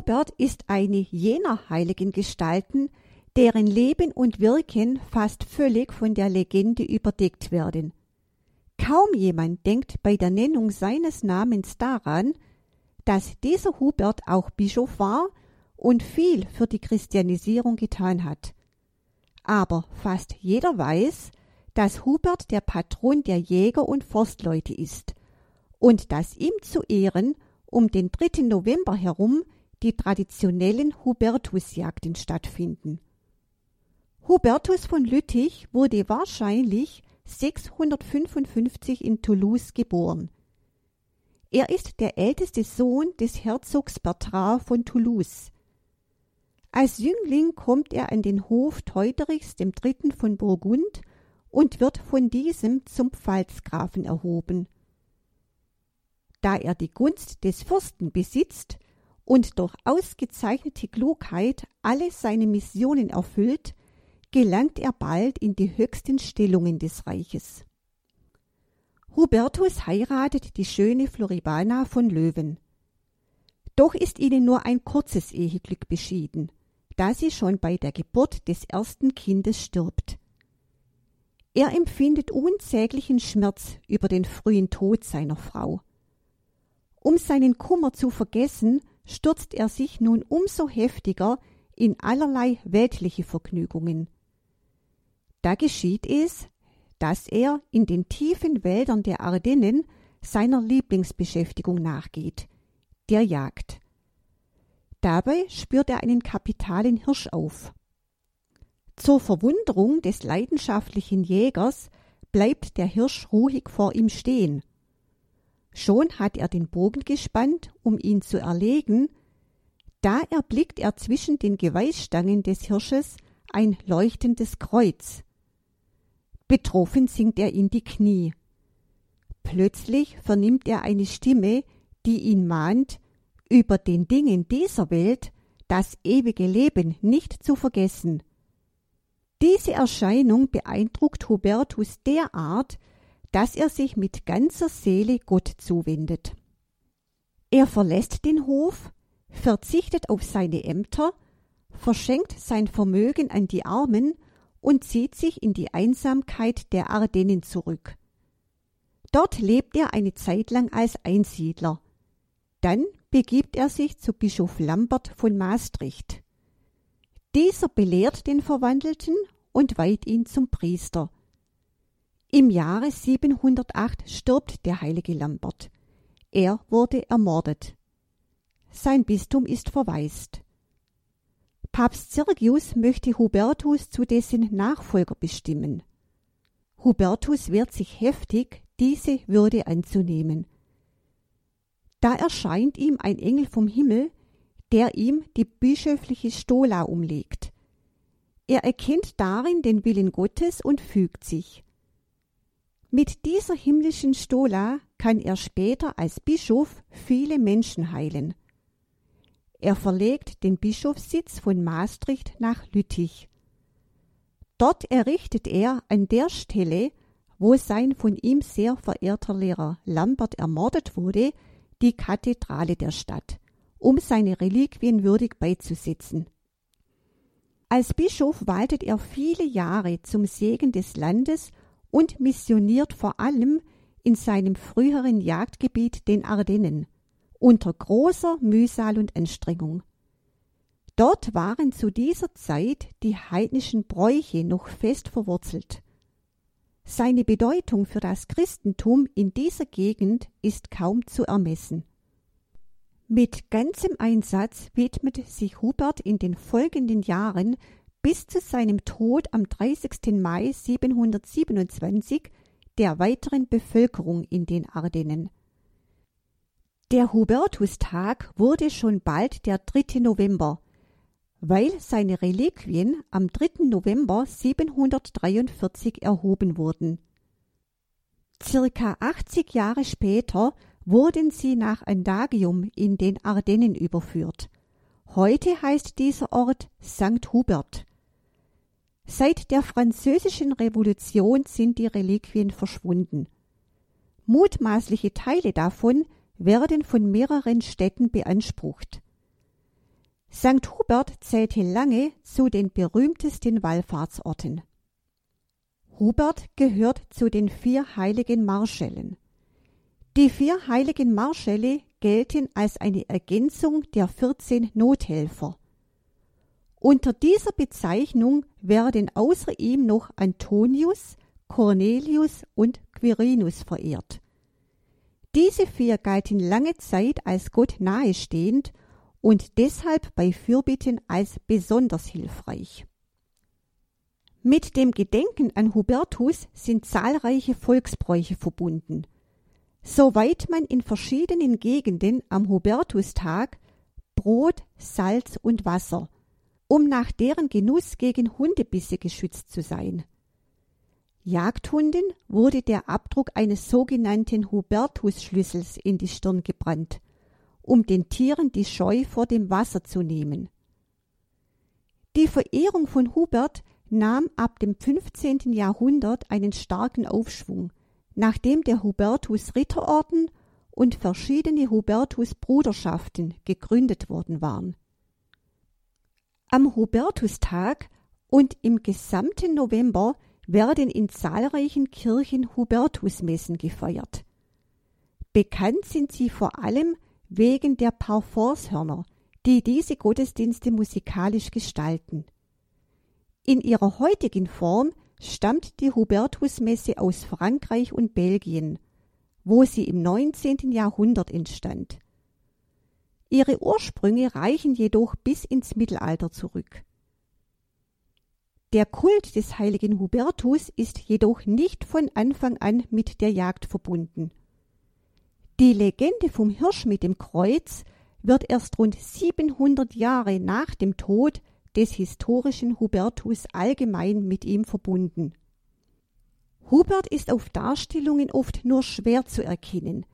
Hubert ist eine jener heiligen Gestalten, deren Leben und Wirken fast völlig von der Legende überdeckt werden. Kaum jemand denkt bei der Nennung seines Namens daran, dass dieser Hubert auch Bischof war und viel für die Christianisierung getan hat. Aber fast jeder weiß, dass Hubert der Patron der Jäger und Forstleute ist und dass ihm zu Ehren um den 3. November herum die traditionellen Hubertusjagden stattfinden. Hubertus von Lüttich wurde wahrscheinlich 655 in Toulouse geboren. Er ist der älteste Sohn des Herzogs Bertrand von Toulouse. Als Jüngling kommt er an den Hof Teuderichs III. von Burgund und wird von diesem zum Pfalzgrafen erhoben. Da er die Gunst des Fürsten besitzt und durch ausgezeichnete Klugheit alle seine Missionen erfüllt, gelangt er bald in die höchsten Stellungen des Reiches. Hubertus heiratet die schöne Floribana von Löwen. Doch ist ihnen nur ein kurzes Eheglück beschieden, da sie schon bei der Geburt des ersten Kindes stirbt. Er empfindet unsäglichen Schmerz über den frühen Tod seiner Frau. Um seinen Kummer zu vergessen, stürzt er sich nun umso heftiger in allerlei weltliche Vergnügungen. Da geschieht es, dass er in den tiefen Wäldern der Ardennen seiner Lieblingsbeschäftigung nachgeht, der Jagd. Dabei spürt er einen kapitalen Hirsch auf. Zur Verwunderung des leidenschaftlichen Jägers bleibt der Hirsch ruhig vor ihm stehen. Schon hat er den Bogen gespannt, um ihn zu erlegen, da erblickt er zwischen den Geweihstangen des Hirsches ein leuchtendes Kreuz. Betroffen sinkt er in die Knie. Plötzlich vernimmt er eine Stimme, die ihn mahnt, über den Dingen dieser Welt das ewige Leben nicht zu vergessen. Diese Erscheinung beeindruckt Hubertus derart, dass er sich mit ganzer Seele Gott zuwendet. Er verlässt den Hof, verzichtet auf seine Ämter, verschenkt sein Vermögen an die Armen und zieht sich in die Einsamkeit der Ardennen zurück. Dort lebt er eine Zeit lang als Einsiedler. Dann begibt er sich zu Bischof Lambert von Maastricht. Dieser belehrt den Verwandelten und weiht ihn zum Priester. Im Jahre 708 stirbt der heilige Lambert. Er wurde ermordet. Sein Bistum ist verwaist. Papst Sergius möchte Hubertus zu dessen Nachfolger bestimmen. Hubertus wehrt sich heftig, diese Würde anzunehmen. Da erscheint ihm ein Engel vom Himmel, der ihm die bischöfliche Stola umlegt. Er erkennt darin den Willen Gottes und fügt sich. Mit dieser himmlischen Stola kann er später als Bischof viele Menschen heilen. Er verlegt den Bischofssitz von Maastricht nach Lüttich. Dort errichtet er an der Stelle, wo sein von ihm sehr verehrter Lehrer Lambert ermordet wurde, die Kathedrale der Stadt, um seine Reliquien würdig beizusetzen. Als Bischof waltet er viele Jahre zum Segen des Landes und missioniert vor allem in seinem früheren Jagdgebiet den Ardennen, unter großer Mühsal und Anstrengung. Dort waren zu dieser Zeit die heidnischen Bräuche noch fest verwurzelt. Seine Bedeutung für das Christentum in dieser Gegend ist kaum zu ermessen. Mit ganzem Einsatz widmete sich Hubert in den folgenden Jahren bis zu seinem Tod am 30. Mai 727 der weiteren Bevölkerung in den Ardennen. Der Hubertustag wurde schon bald der 3. November, weil seine Reliquien am 3. November 743 erhoben wurden. Circa 80 Jahre später wurden sie nach Andagium in den Ardennen überführt. Heute heißt dieser Ort St. Hubert. Seit der Französischen Revolution sind die Reliquien verschwunden. Mutmaßliche Teile davon werden von mehreren Städten beansprucht. St. Hubert zählte lange zu den berühmtesten Wallfahrtsorten. Hubert gehört zu den vier heiligen Marschällen. Die vier heiligen Marschälle gelten als eine Ergänzung der 14 Nothelfer. Unter dieser Bezeichnung werden außer ihm noch Antonius, Cornelius und Quirinus verehrt. Diese vier galten lange Zeit als Gott nahestehend und deshalb bei Fürbitten als besonders hilfreich. Mit dem Gedenken an Hubertus sind zahlreiche Volksbräuche verbunden. Soweit man in verschiedenen Gegenden am Hubertustag Brot, Salz und Wasser, um nach deren Genuss gegen Hundebisse geschützt zu sein. Jagdhunden wurde der Abdruck eines sogenannten Hubertus-Schlüssels in die Stirn gebrannt, um den Tieren die Scheu vor dem Wasser zu nehmen. Die Verehrung von Hubert nahm ab dem 15. Jahrhundert einen starken Aufschwung, nachdem der Hubertus Ritterorden und verschiedene Hubertus Bruderschaften gegründet worden waren. Am Hubertustag und im gesamten November werden in zahlreichen Kirchen Hubertusmessen gefeiert. Bekannt sind sie vor allem wegen der Parforcehörner, die diese Gottesdienste musikalisch gestalten. In ihrer heutigen Form stammt die Hubertusmesse aus Frankreich und Belgien, wo sie im 19. Jahrhundert entstand. Ihre Ursprünge reichen jedoch bis ins Mittelalter zurück. Der Kult des heiligen Hubertus ist jedoch nicht von Anfang an mit der Jagd verbunden. Die Legende vom Hirsch mit dem Kreuz wird erst rund 700 Jahre nach dem Tod des historischen Hubertus allgemein mit ihm verbunden. Hubert ist auf Darstellungen oft nur schwer zu erkennen.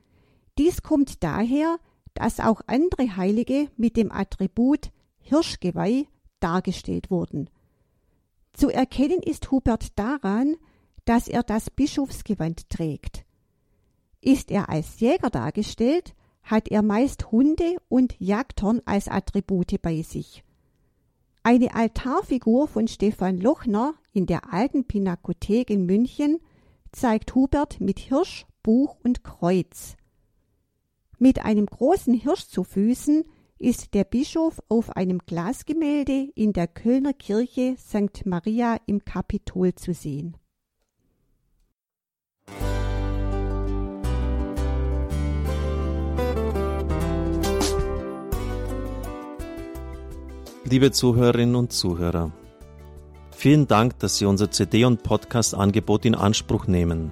Dies kommt daher, dass auch andere Heilige mit dem Attribut Hirschgeweih dargestellt wurden. Zu erkennen ist Hubert daran, dass er das Bischofsgewand trägt. Ist er als Jäger dargestellt, hat er meist Hunde und Jagdhorn als Attribute bei sich. Eine Altarfigur von Stefan Lochner in der alten Pinakothek in München zeigt Hubert mit Hirsch, Buch und Kreuz. Mit einem großen Hirsch zu Füßen ist der Bischof auf einem Glasgemälde in der Kölner Kirche St. Maria im Kapitol zu sehen. Liebe Zuhörerinnen und Zuhörer, vielen Dank, dass Sie unser CD- und Podcast-Angebot in Anspruch nehmen.